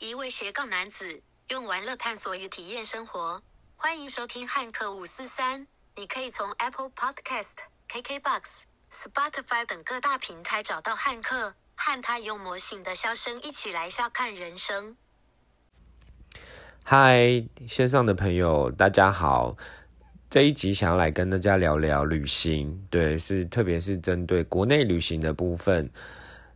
一位斜杠男子用玩乐探索与体验生活。欢迎收听汉克五四三。你可以从 Apple Podcast、KKBox、Spotify 等各大平台找到汉克，和他用魔性的笑声一起来笑看人生。嗨，线上的朋友，大家好。这一集想要来跟大家聊聊旅行，对，是特别是针对国内旅行的部分。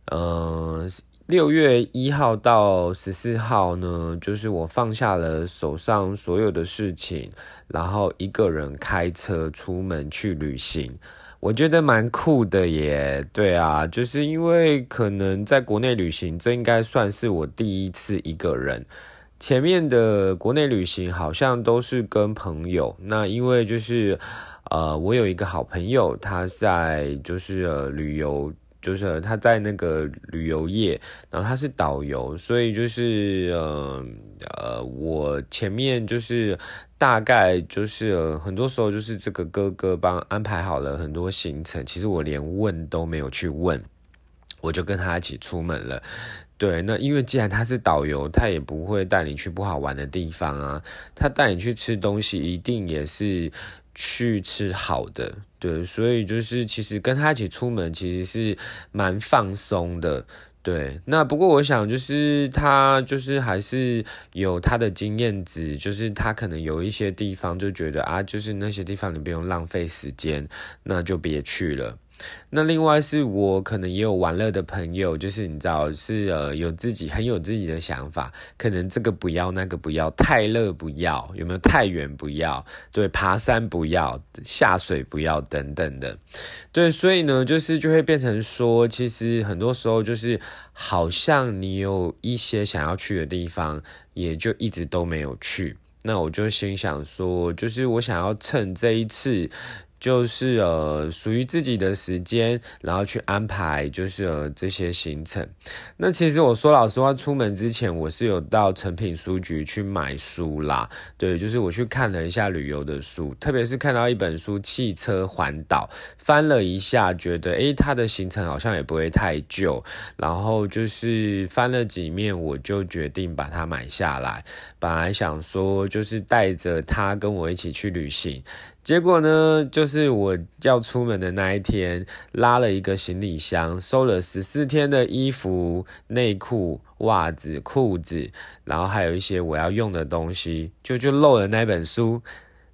嗯，六月一号到十四号呢，就是我放下了手上所有的事情，然后一个人开车出门去旅行。我觉得蛮酷的耶，对啊，就是因为可能在国内旅行，这应该算是我第一次一个人。前面的国内旅行好像都是跟朋友，那因为就是，呃，我有一个好朋友，他在就是呃旅游，就是他在那个旅游业，然后他是导游，所以就是呃呃，我前面就是大概就是很多时候就是这个哥哥帮安排好了很多行程，其实我连问都没有去问，我就跟他一起出门了。对，那因为既然他是导游，他也不会带你去不好玩的地方啊。他带你去吃东西，一定也是去吃好的。对，所以就是其实跟他一起出门，其实是蛮放松的。对，那不过我想就是他就是还是有他的经验值，就是他可能有一些地方就觉得啊，就是那些地方你不用浪费时间，那就别去了。那另外是我可能也有玩乐的朋友，就是你知道是呃有自己很有自己的想法，可能这个不要那个不要，太热不要，有没有太远不要，对，爬山不要，下水不要等等的，对，所以呢就是就会变成说，其实很多时候就是好像你有一些想要去的地方，也就一直都没有去，那我就心想说，就是我想要趁这一次。就是呃，属于自己的时间，然后去安排，就是呃这些行程。那其实我说老实话，出门之前我是有到诚品书局去买书啦。对，就是我去看了一下旅游的书，特别是看到一本书《汽车环岛》，翻了一下，觉得诶，它的行程好像也不会太旧。然后就是翻了几面，我就决定把它买下来。本来想说就是带着它跟我一起去旅行。结果呢，就是我要出门的那一天，拉了一个行李箱，收了十四天的衣服、内裤、袜子、裤子，然后还有一些我要用的东西，就就漏了那本书。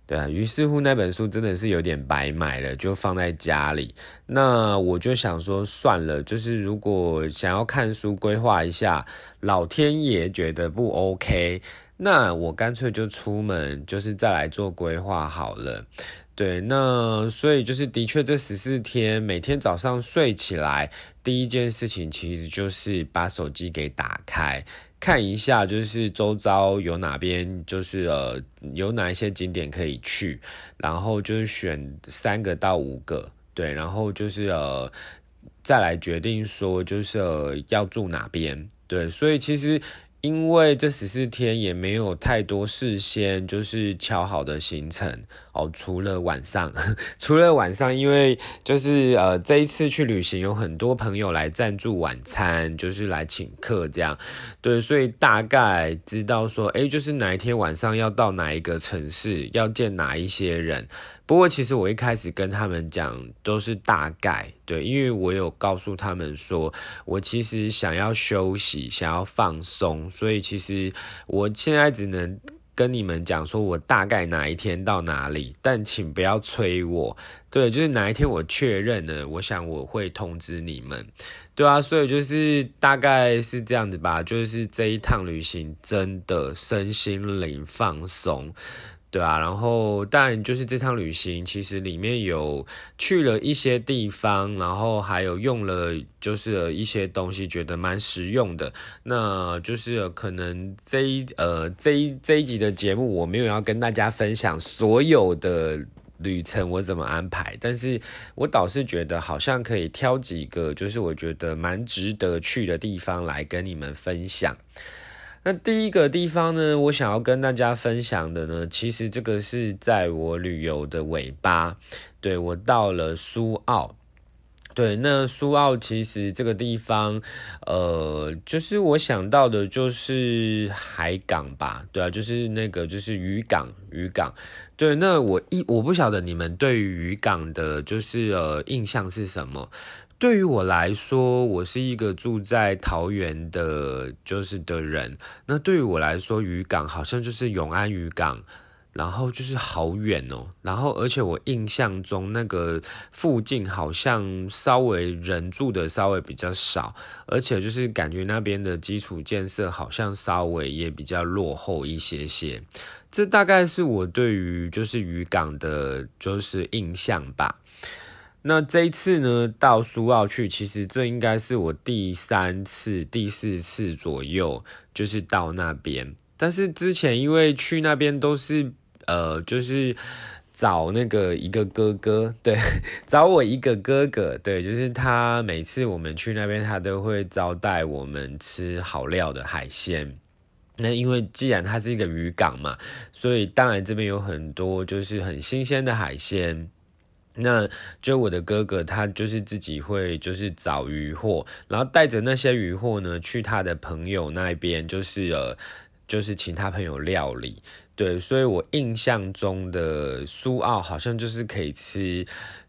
对啊，于是乎那本书真的是有点白买了，就放在家里。那我就想说，算了，就是如果想要看书，规划一下，老天爷觉得不 OK。那我干脆就出门，就是再来做规划好了。对，那所以就是的确这十四天，每天早上睡起来第一件事情，其实就是把手机给打开，看一下就是周遭有哪边就是呃有哪一些景点可以去，然后就是选三个到五个，对，然后就是呃再来决定说就是呃要住哪边，对，所以其实。因为这十四天也没有太多事先就是敲好的行程哦，除了晚上，除了晚上，因为就是呃这一次去旅行有很多朋友来赞助晚餐，就是来请客这样，对，所以大概知道说，哎，就是哪一天晚上要到哪一个城市，要见哪一些人。不过其实我一开始跟他们讲都是大概对，因为我有告诉他们说，我其实想要休息，想要放松，所以其实我现在只能跟你们讲说我大概哪一天到哪里，但请不要催我。对，就是哪一天我确认了，我想我会通知你们。对啊，所以就是大概是这样子吧，就是这一趟旅行真的身心灵放松。对啊，然后但就是这趟旅行，其实里面有去了一些地方，然后还有用了就是一些东西，觉得蛮实用的。那就是可能这一呃这一这一集的节目，我没有要跟大家分享所有的旅程我怎么安排，但是我倒是觉得好像可以挑几个，就是我觉得蛮值得去的地方来跟你们分享。那第一个地方呢，我想要跟大家分享的呢，其实这个是在我旅游的尾巴，对我到了苏澳。对，那苏澳其实这个地方，呃，就是我想到的就是海港吧，对啊，就是那个就是渔港，渔港。对，那我一我不晓得你们对于渔港的，就是呃印象是什么？对于我来说，我是一个住在桃园的，就是的人。那对于我来说，渔港好像就是永安渔港。然后就是好远哦，然后而且我印象中那个附近好像稍微人住的稍微比较少，而且就是感觉那边的基础建设好像稍微也比较落后一些些。这大概是我对于就是渔港的就是印象吧。那这一次呢，到苏澳去，其实这应该是我第三次、第四次左右，就是到那边。但是之前因为去那边都是。呃，就是找那个一个哥哥，对，找我一个哥哥，对，就是他每次我们去那边，他都会招待我们吃好料的海鲜。那因为既然它是一个渔港嘛，所以当然这边有很多就是很新鲜的海鲜。那就我的哥哥，他就是自己会就是找渔货，然后带着那些渔货呢，去他的朋友那边，就是呃，就是请他朋友料理。对，所以我印象中的苏澳好像就是可以吃，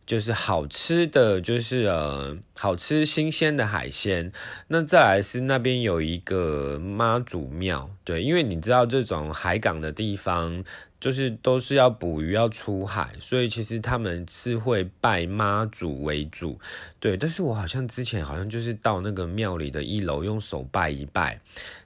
就是好吃的，就是呃好吃新鲜的海鲜。那再来是那边有一个妈祖庙，对，因为你知道这种海港的地方，就是都是要捕鱼要出海，所以其实他们是会拜妈祖为主。对，但是我好像之前好像就是到那个庙里的一楼用手拜一拜。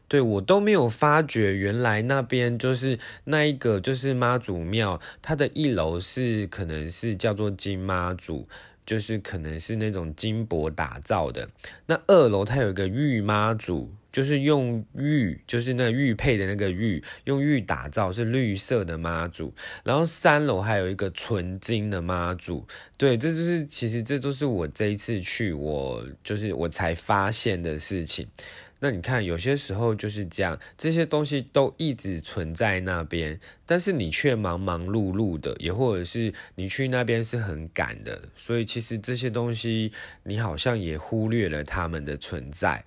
对我都没有发觉，原来那边就是那一个就是妈祖庙，它的一楼是可能是叫做金妈祖，就是可能是那种金箔打造的。那二楼它有一个玉妈祖，就是用玉，就是那玉佩的那个玉，用玉打造是绿色的妈祖。然后三楼还有一个纯金的妈祖。对，这就是其实这都是我这一次去我就是我才发现的事情。那你看，有些时候就是这样，这些东西都一直存在那边，但是你却忙忙碌碌的，也或者是你去那边是很赶的，所以其实这些东西你好像也忽略了他们的存在。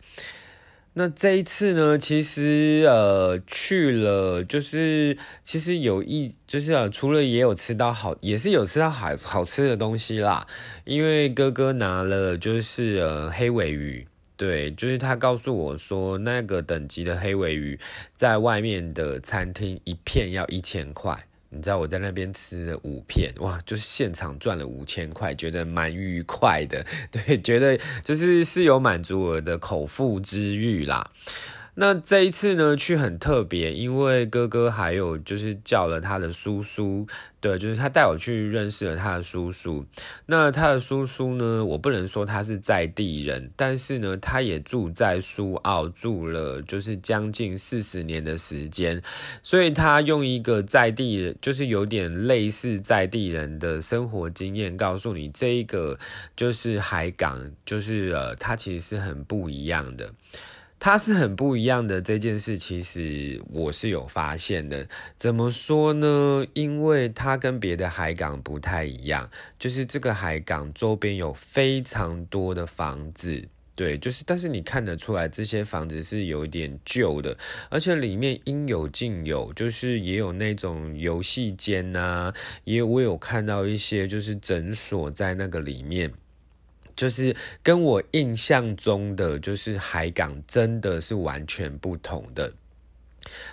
那这一次呢，其实呃去了，就是其实有一就是呃，除了也有吃到好，也是有吃到好好吃的东西啦，因为哥哥拿了就是呃黑尾鱼。对，就是他告诉我说，那个等级的黑尾鱼，在外面的餐厅一片要一千块。你知道我在那边吃了五片，哇，就是现场赚了五千块，觉得蛮愉快的。对，觉得就是是有满足我的口腹之欲啦。那这一次呢，去很特别，因为哥哥还有就是叫了他的叔叔，对，就是他带我去认识了他的叔叔。那他的叔叔呢，我不能说他是在地人，但是呢，他也住在苏澳，住了就是将近四十年的时间，所以他用一个在地人，就是有点类似在地人的生活经验，告诉你这一个就是海港，就是呃，它其实是很不一样的。它是很不一样的这件事，其实我是有发现的。怎么说呢？因为它跟别的海港不太一样，就是这个海港周边有非常多的房子，对，就是但是你看得出来，这些房子是有点旧的，而且里面应有尽有，就是也有那种游戏间呐，也我有看到一些就是诊所在那个里面。就是跟我印象中的就是海港真的是完全不同的。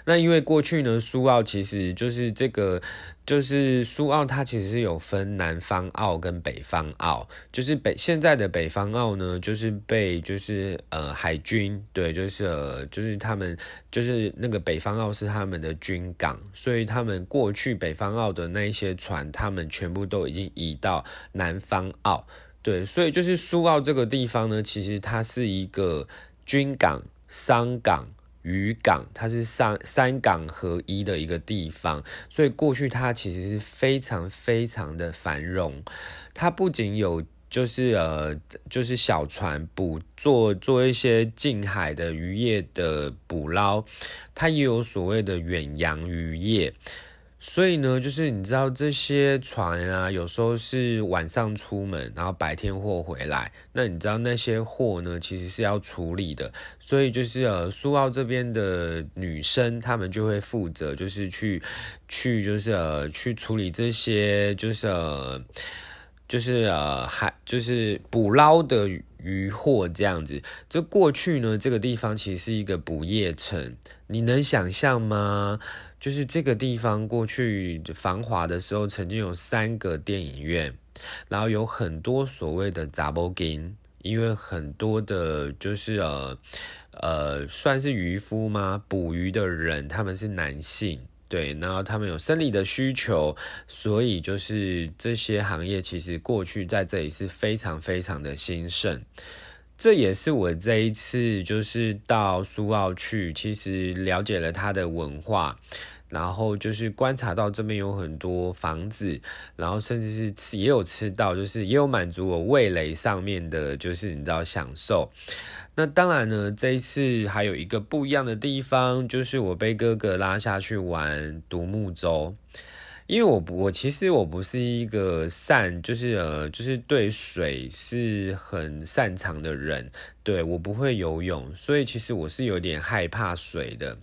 那因为过去呢，苏澳其实就是这个，就是苏澳它其实是有分南方澳跟北方澳，就是北现在的北方澳呢，就是被就是呃海军对，就是呃就是他们就是那个北方澳是他们的军港，所以他们过去北方澳的那一些船，他们全部都已经移到南方澳。对，所以就是苏澳这个地方呢，其实它是一个军港、商港、渔港，它是三三港合一的一个地方。所以过去它其实是非常非常的繁荣。它不仅有就是呃就是小船捕做做一些近海的渔业的捕捞，它也有所谓的远洋渔业。所以呢，就是你知道这些船啊，有时候是晚上出门，然后白天货回来。那你知道那些货呢，其实是要处理的。所以就是呃，苏澳这边的女生，她们就会负责，就是去去就是呃去处理这些，就是呃就是呃海就是捕捞的渔获这样子。就过去呢，这个地方其实是一个捕业城，你能想象吗？就是这个地方过去繁华的时候，曾经有三个电影院，然后有很多所谓的杂波金，因为很多的，就是呃呃，算是渔夫吗？捕鱼的人他们是男性，对，然后他们有生理的需求，所以就是这些行业其实过去在这里是非常非常的兴盛。这也是我这一次就是到苏澳去，其实了解了它的文化，然后就是观察到这边有很多房子，然后甚至是吃也有吃到，就是也有满足我味蕾上面的，就是你知道享受。那当然呢，这一次还有一个不一样的地方，就是我被哥哥拉下去玩独木舟。因为我我其实我不是一个善，就是呃，就是对水是很擅长的人，对我不会游泳，所以其实我是有点害怕水的。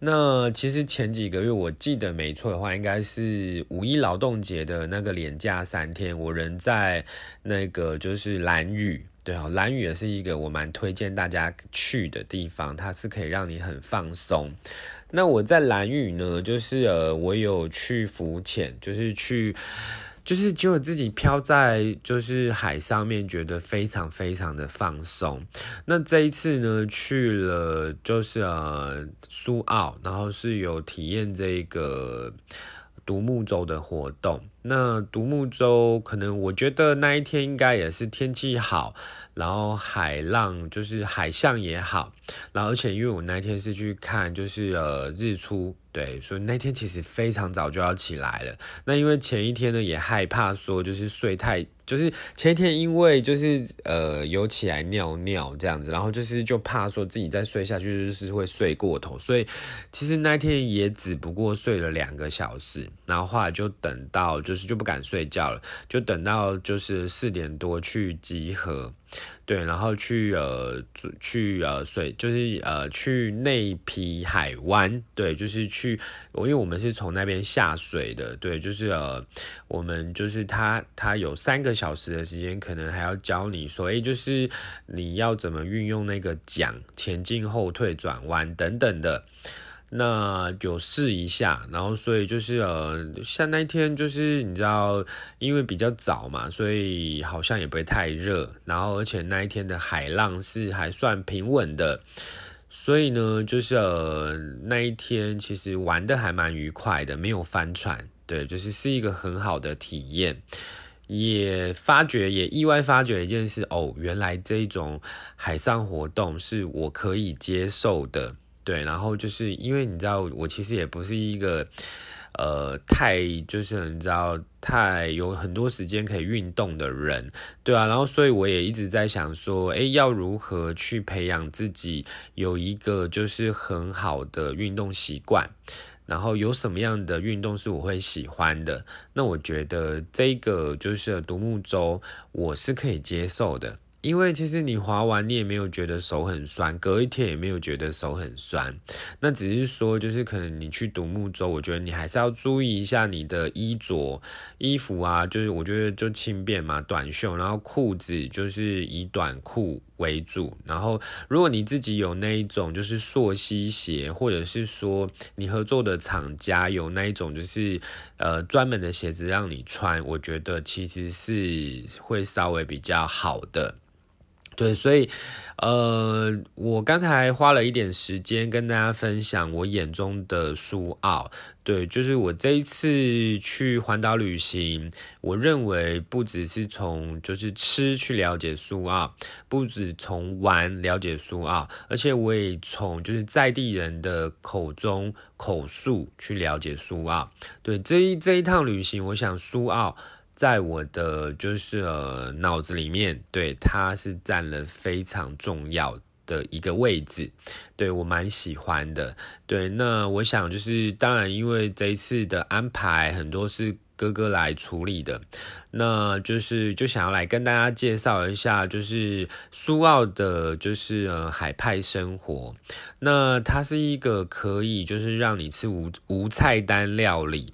那其实前几个月我记得没错的话，应该是五一劳动节的那个连假三天，我人在那个就是蓝屿。对啊，蓝屿也是一个我蛮推荐大家去的地方，它是可以让你很放松。那我在蓝屿呢，就是呃，我有去浮潜，就是去，就是就自己漂在就是海上面，觉得非常非常的放松。那这一次呢，去了就是呃苏澳，然后是有体验这个独木舟的活动。那独木舟可能我觉得那一天应该也是天气好，然后海浪就是海象也好，然后而且因为我那天是去看就是呃日出。对，所以那天其实非常早就要起来了。那因为前一天呢，也害怕说就是睡太，就是前一天因为就是呃有起来尿尿这样子，然后就是就怕说自己再睡下去就是会睡过头，所以其实那天也只不过睡了两个小时，然后后来就等到就是就不敢睡觉了，就等到就是四点多去集合。对，然后去呃去呃水，就是呃去内皮海湾，对，就是去，因为我们是从那边下水的，对，就是呃我们就是他他有三个小时的时间，可能还要教你说，哎，就是你要怎么运用那个桨前进、后退、转弯等等的。那有试一下，然后所以就是呃，像那一天就是你知道，因为比较早嘛，所以好像也不会太热，然后而且那一天的海浪是还算平稳的，所以呢，就是呃那一天其实玩的还蛮愉快的，没有翻船，对，就是是一个很好的体验，也发觉也意外发觉一件事哦，原来这种海上活动是我可以接受的。对，然后就是因为你知道，我其实也不是一个，呃，太就是你知道，太有很多时间可以运动的人，对啊，然后所以我也一直在想说，哎，要如何去培养自己有一个就是很好的运动习惯，然后有什么样的运动是我会喜欢的？那我觉得这个就是独木舟，我是可以接受的。因为其实你滑完，你也没有觉得手很酸，隔一天也没有觉得手很酸。那只是说，就是可能你去独木舟，我觉得你还是要注意一下你的衣着、衣服啊，就是我觉得就轻便嘛，短袖，然后裤子就是以短裤为主。然后如果你自己有那一种就是溯溪鞋，或者是说你合作的厂家有那一种就是呃专门的鞋子让你穿，我觉得其实是会稍微比较好的。对，所以，呃，我刚才花了一点时间跟大家分享我眼中的苏澳。对，就是我这一次去环岛旅行，我认为不只是从就是吃去了解苏澳，不止从玩了解苏澳，而且我也从就是在地人的口中口述去了解苏澳。对，这一这一趟旅行，我想苏澳。在我的就是呃脑子里面，对它是占了非常重要的一个位置，对我蛮喜欢的。对，那我想就是当然，因为这一次的安排很多是。哥哥来处理的，那就是就想要来跟大家介绍一下，就是苏澳的，就是呃海派生活。那它是一个可以就是让你吃无无菜单料理，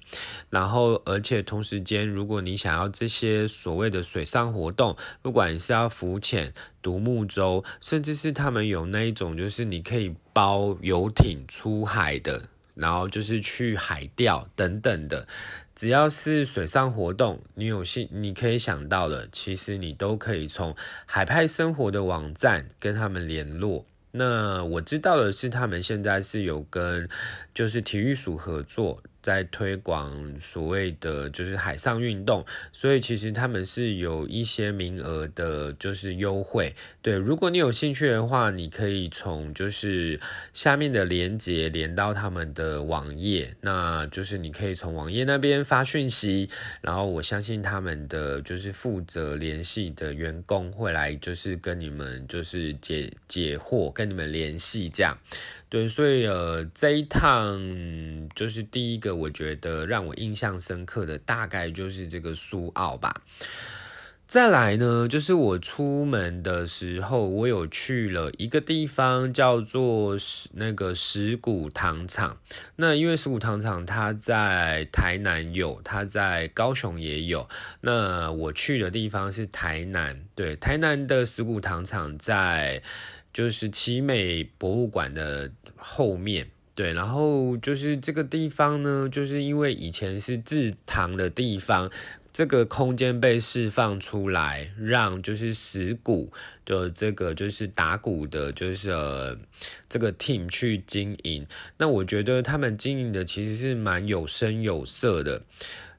然后而且同时间，如果你想要这些所谓的水上活动，不管是要浮潜、独木舟，甚至是他们有那一种就是你可以包游艇出海的。然后就是去海钓等等的，只要是水上活动，你有兴你可以想到的，其实你都可以从海派生活的网站跟他们联络。那我知道的是，他们现在是有跟就是体育署合作。在推广所谓的就是海上运动，所以其实他们是有一些名额的，就是优惠。对，如果你有兴趣的话，你可以从就是下面的连接连到他们的网页，那就是你可以从网页那边发讯息，然后我相信他们的就是负责联系的员工会来就是跟你们就是解解惑，跟你们联系这样。对，所以呃，这一趟就是第一个，我觉得让我印象深刻的，大概就是这个苏澳吧。再来呢，就是我出门的时候，我有去了一个地方，叫做那个石鼓糖厂。那因为石鼓糖厂它在台南有，它在高雄也有。那我去的地方是台南，对，台南的石鼓糖厂在。就是奇美博物馆的后面，对，然后就是这个地方呢，就是因为以前是制糖的地方，这个空间被释放出来，让就是石鼓的这个就是打鼓的，就是呃这个 team 去经营。那我觉得他们经营的其实是蛮有声有色的。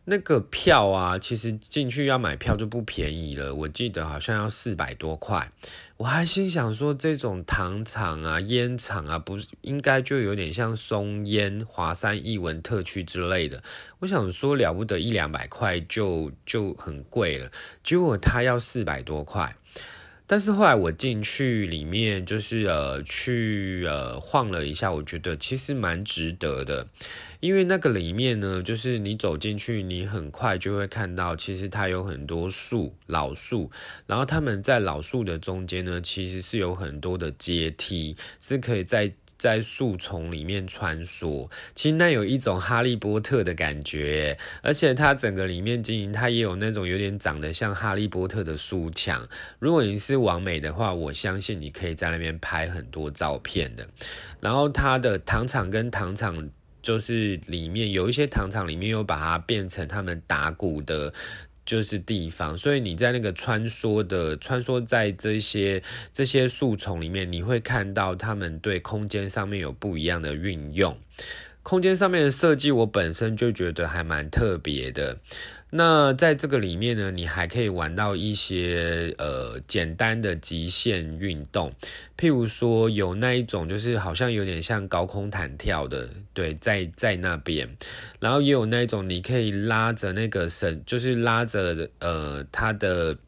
那个票啊，其实进去要买票就不便宜了，我记得好像要四百多块。我还心想说，这种糖厂啊、烟厂啊，不是应该就有点像松烟、华山艺文特区之类的？我想说了不得，一两百块就就很贵了，结果他要四百多块。但是后来我进去里面，就是呃去呃晃了一下，我觉得其实蛮值得的，因为那个里面呢，就是你走进去，你很快就会看到，其实它有很多树，老树，然后他们在老树的中间呢，其实是有很多的阶梯，是可以在。在树丛里面穿梭，其实那有一种哈利波特的感觉，而且它整个里面经营，它也有那种有点长得像哈利波特的书墙。如果你是完美的话，我相信你可以在那边拍很多照片的。然后它的糖厂跟糖厂，就是里面有一些糖厂里面又把它变成他们打鼓的。就是地方，所以你在那个穿梭的穿梭在这些这些树丛里面，你会看到他们对空间上面有不一样的运用。空间上面的设计，我本身就觉得还蛮特别的。那在这个里面呢，你还可以玩到一些呃简单的极限运动，譬如说有那一种就是好像有点像高空弹跳的，对，在在那边，然后也有那一种你可以拉着那个绳，就是拉着呃它的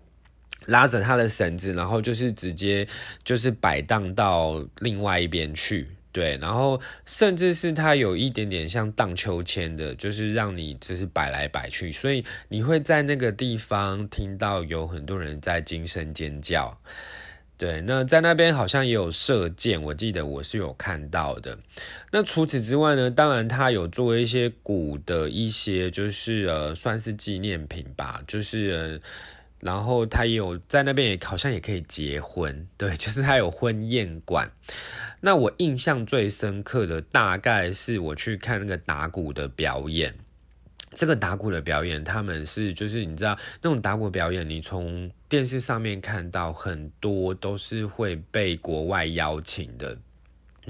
拉着它的绳子，然后就是直接就是摆荡到另外一边去。对，然后甚至是它有一点点像荡秋千的，就是让你就是摆来摆去，所以你会在那个地方听到有很多人在惊声尖叫。对，那在那边好像也有射箭，我记得我是有看到的。那除此之外呢，当然它有做一些古的一些，就是呃，算是纪念品吧，就是。然后他也有在那边也好像也可以结婚，对，就是他有婚宴馆。那我印象最深刻的大概是我去看那个打鼓的表演。这个打鼓的表演，他们是就是你知道那种打鼓表演，你从电视上面看到很多都是会被国外邀请的。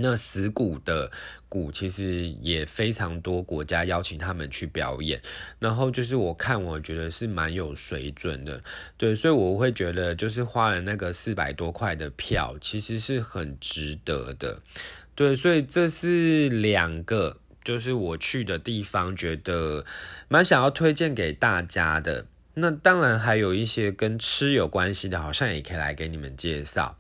那石鼓的鼓其实也非常多国家邀请他们去表演，然后就是我看我觉得是蛮有水准的，对，所以我会觉得就是花了那个四百多块的票，其实是很值得的，对，所以这是两个就是我去的地方，觉得蛮想要推荐给大家的。那当然还有一些跟吃有关系的，好像也可以来给你们介绍。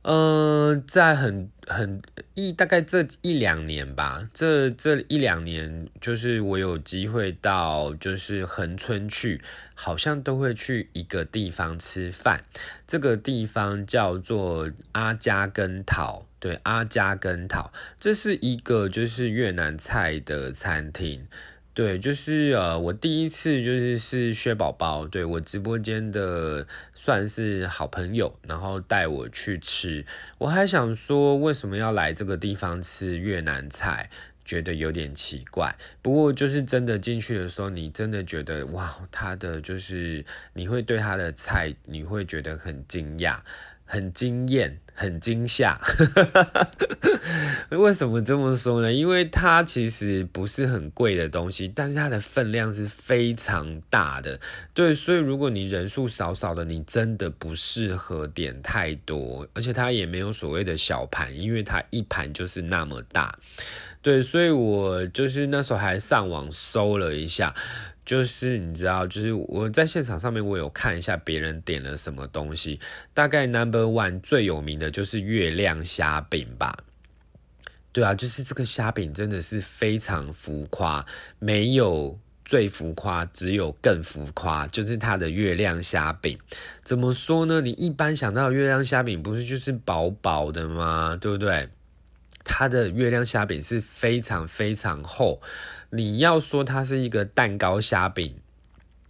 嗯，在很很一大概这一两年吧，这这一两年，就是我有机会到就是横村去，好像都会去一个地方吃饭，这个地方叫做阿加根桃，对，阿加根桃，这是一个就是越南菜的餐厅。对，就是呃，我第一次就是是薛宝宝，对我直播间的算是好朋友，然后带我去吃。我还想说，为什么要来这个地方吃越南菜，觉得有点奇怪。不过就是真的进去的时候，你真的觉得哇，他的就是你会对他的菜，你会觉得很惊讶。很惊艳，很惊吓。为什么这么说呢？因为它其实不是很贵的东西，但是它的分量是非常大的。对，所以如果你人数少少的，你真的不适合点太多，而且它也没有所谓的小盘，因为它一盘就是那么大。对，所以我就是那时候还上网搜了一下。就是你知道，就是我在现场上面，我有看一下别人点了什么东西。大概 Number One 最有名的就是月亮虾饼吧。对啊，就是这个虾饼真的是非常浮夸，没有最浮夸，只有更浮夸，就是它的月亮虾饼。怎么说呢？你一般想到月亮虾饼，不是就是薄薄的吗？对不对？它的月亮虾饼是非常非常厚。你要说它是一个蛋糕虾饼，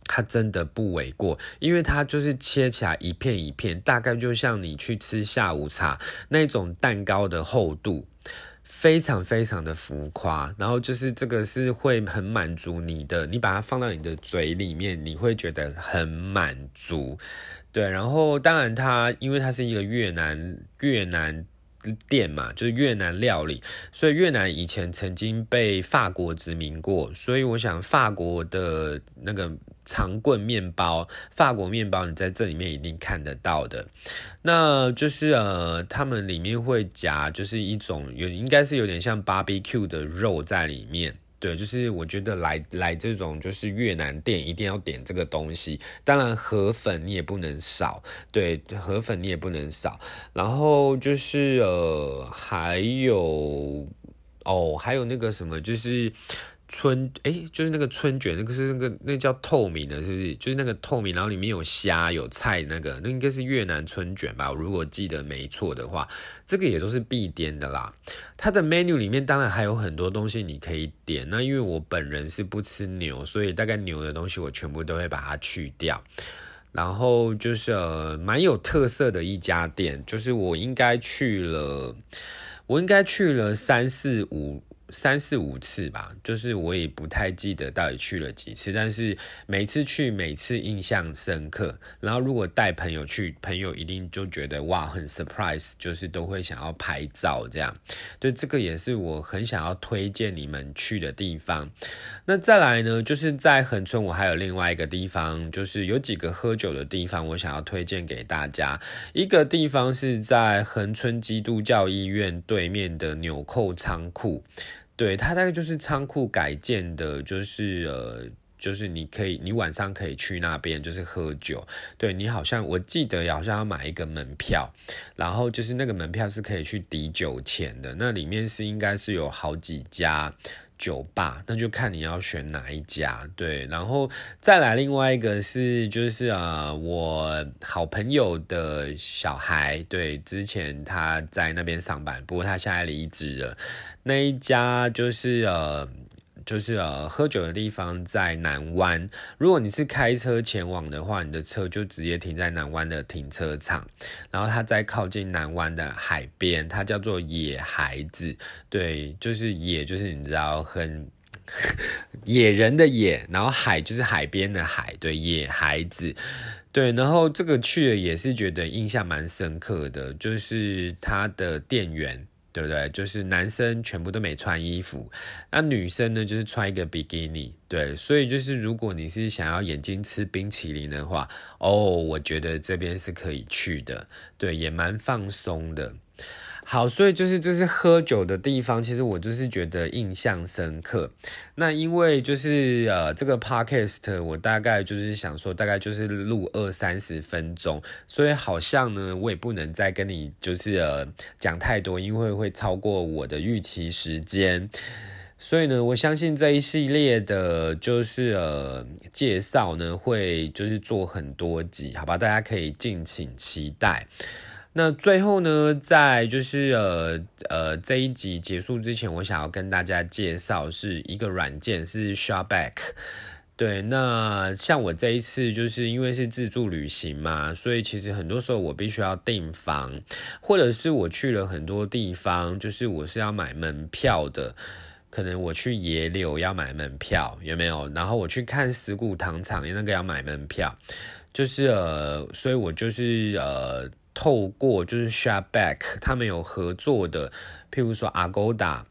它真的不为过，因为它就是切起来一片一片，大概就像你去吃下午茶那种蛋糕的厚度，非常非常的浮夸。然后就是这个是会很满足你的，你把它放到你的嘴里面，你会觉得很满足。对，然后当然它因为它是一个越南越南。店嘛，就是越南料理，所以越南以前曾经被法国殖民过，所以我想法国的那个长棍面包，法国面包，你在这里面一定看得到的。那就是呃，他们里面会夹，就是一种有应该是有点像 barbecue 的肉在里面。对，就是我觉得来来这种就是越南店一定要点这个东西，当然河粉你也不能少，对，河粉你也不能少，然后就是呃还有哦还有那个什么就是。春哎，就是那个春卷，那个是那个那叫透明的，是不是？就是那个透明，然后里面有虾有菜，那个那应该是越南春卷吧？如果记得没错的话，这个也都是必点的啦。它的 menu 里面当然还有很多东西你可以点。那因为我本人是不吃牛，所以大概牛的东西我全部都会把它去掉。然后就是蛮有特色的一家店，就是我应该去了，我应该去了三四五。三四五次吧，就是我也不太记得到底去了几次，但是每次去每次印象深刻。然后如果带朋友去，朋友一定就觉得哇很 surprise，就是都会想要拍照这样。对，这个也是我很想要推荐你们去的地方。那再来呢，就是在恒春，我还有另外一个地方，就是有几个喝酒的地方，我想要推荐给大家。一个地方是在恒春基督教医院对面的纽扣仓库。对，它大概就是仓库改建的，就是呃，就是你可以，你晚上可以去那边，就是喝酒。对你好像我记得好像要买一个门票，然后就是那个门票是可以去抵酒钱的。那里面是应该是有好几家酒吧，那就看你要选哪一家。对，然后再来另外一个是就是啊，我好朋友的小孩，对，之前他在那边上班，不过他现在离职了。那一家就是呃，就是呃，喝酒的地方在南湾。如果你是开车前往的话，你的车就直接停在南湾的停车场。然后它在靠近南湾的海边，它叫做野孩子。对，就是野，就是你知道很 野人的野，然后海就是海边的海。对，野孩子。对，然后这个去了也是觉得印象蛮深刻的，就是它的店员。对不对？就是男生全部都没穿衣服，那女生呢，就是穿一个比基尼。对，所以就是如果你是想要眼睛吃冰淇淋的话，哦，我觉得这边是可以去的。对，也蛮放松的。好，所以就是就是喝酒的地方，其实我就是觉得印象深刻。那因为就是呃这个 podcast 我大概就是想说大概就是录二三十分钟，所以好像呢我也不能再跟你就是呃讲太多，因为会超过我的预期时间。所以呢，我相信这一系列的，就是呃介绍呢，会就是做很多集，好吧？大家可以敬请期待。那最后呢，在就是呃呃这一集结束之前，我想要跟大家介绍是一个软件，是 Shopback。对，那像我这一次就是因为是自助旅行嘛，所以其实很多时候我必须要订房，或者是我去了很多地方，就是我是要买门票的。可能我去野柳要买门票，有没有？然后我去看石鼓糖厂，那个要买门票，就是呃，所以我就是呃，透过就是 Shopback 他们有合作的，譬如说 Agoda，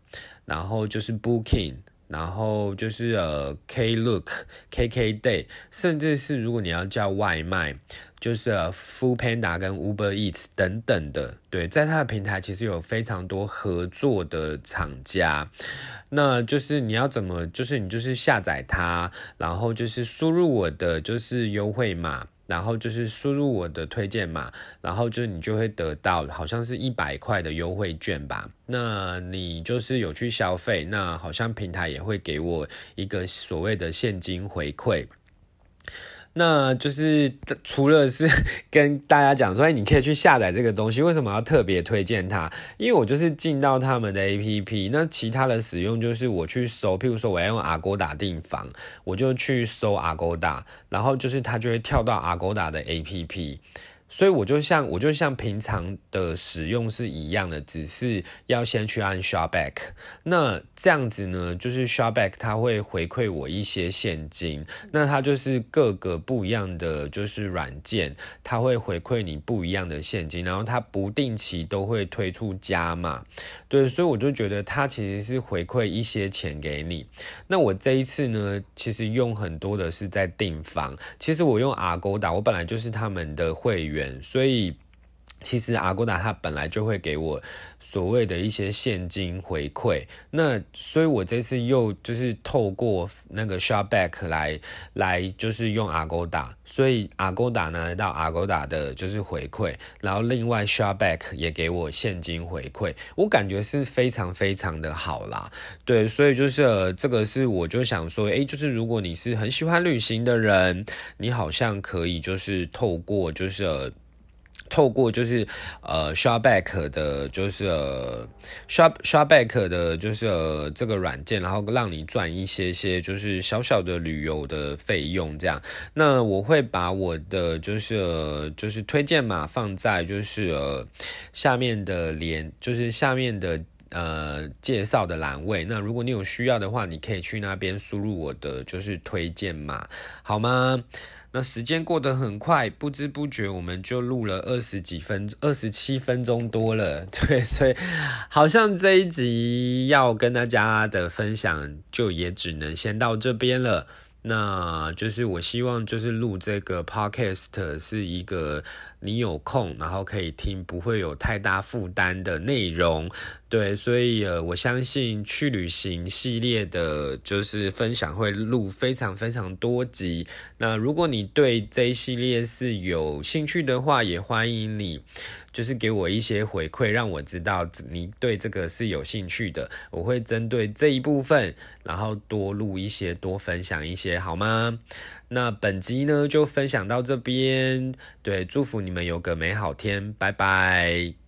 然后就是 Booking。然后就是呃，Klook、KKday，甚至是如果你要叫外卖，就是，Food Panda 跟 Uber Eats 等等的，对，在它的平台其实有非常多合作的厂家。那就是你要怎么，就是你就是下载它，然后就是输入我的就是优惠码。然后就是输入我的推荐码，然后就是你就会得到好像是一百块的优惠券吧。那你就是有去消费，那好像平台也会给我一个所谓的现金回馈。那就是除了是 跟大家讲说，哎，你可以去下载这个东西，为什么要特别推荐它？因为我就是进到他们的 A P P，那其他的使用就是我去搜，譬如说我要用阿勾打订房，我就去搜阿勾打，然后就是它就会跳到阿勾打的 A P P。所以我就像我就像平常的使用是一样的，只是要先去按 Shopback。那这样子呢，就是 Shopback 它会回馈我一些现金。那它就是各个不一样的就是软件，它会回馈你不一样的现金，然后它不定期都会推出加码。对，所以我就觉得它其实是回馈一些钱给你。那我这一次呢，其实用很多的是在订房。其实我用阿勾达，我本来就是他们的会员。所以，其实阿古达它本来就会给我所谓的一些现金回馈。那所以，我这次又就是透过那个 Shopback 来来，就是用阿古达。所以阿古达拿到阿古达的就是回馈，然后另外 Shopback 也给我现金回馈。我感觉是非常非常的好啦。对，所以就是这个是我就想说，诶，就是如果你是很喜欢旅行的人，你好像可以就是透过就是。透过就是呃刷 back 的，就是刷刷 back 的，就是这个软件，然后让你赚一些些，就是小小的旅游的费用这样。那我会把我的就是就是推荐码放在就是呃下面的连，就是下面的呃介绍的栏位。那如果你有需要的话，你可以去那边输入我的就是推荐码，好吗？那时间过得很快，不知不觉我们就录了二十几分，二十七分钟多了。对，所以好像这一集要跟大家的分享，就也只能先到这边了。那就是我希望，就是录这个 podcast 是一个你有空，然后可以听，不会有太大负担的内容。对，所以呃，我相信去旅行系列的，就是分享会录非常非常多集。那如果你对这一系列是有兴趣的话，也欢迎你，就是给我一些回馈，让我知道你对这个是有兴趣的。我会针对这一部分，然后多录一些，多分享一些，好吗？那本集呢就分享到这边。对，祝福你们有个美好天，拜拜。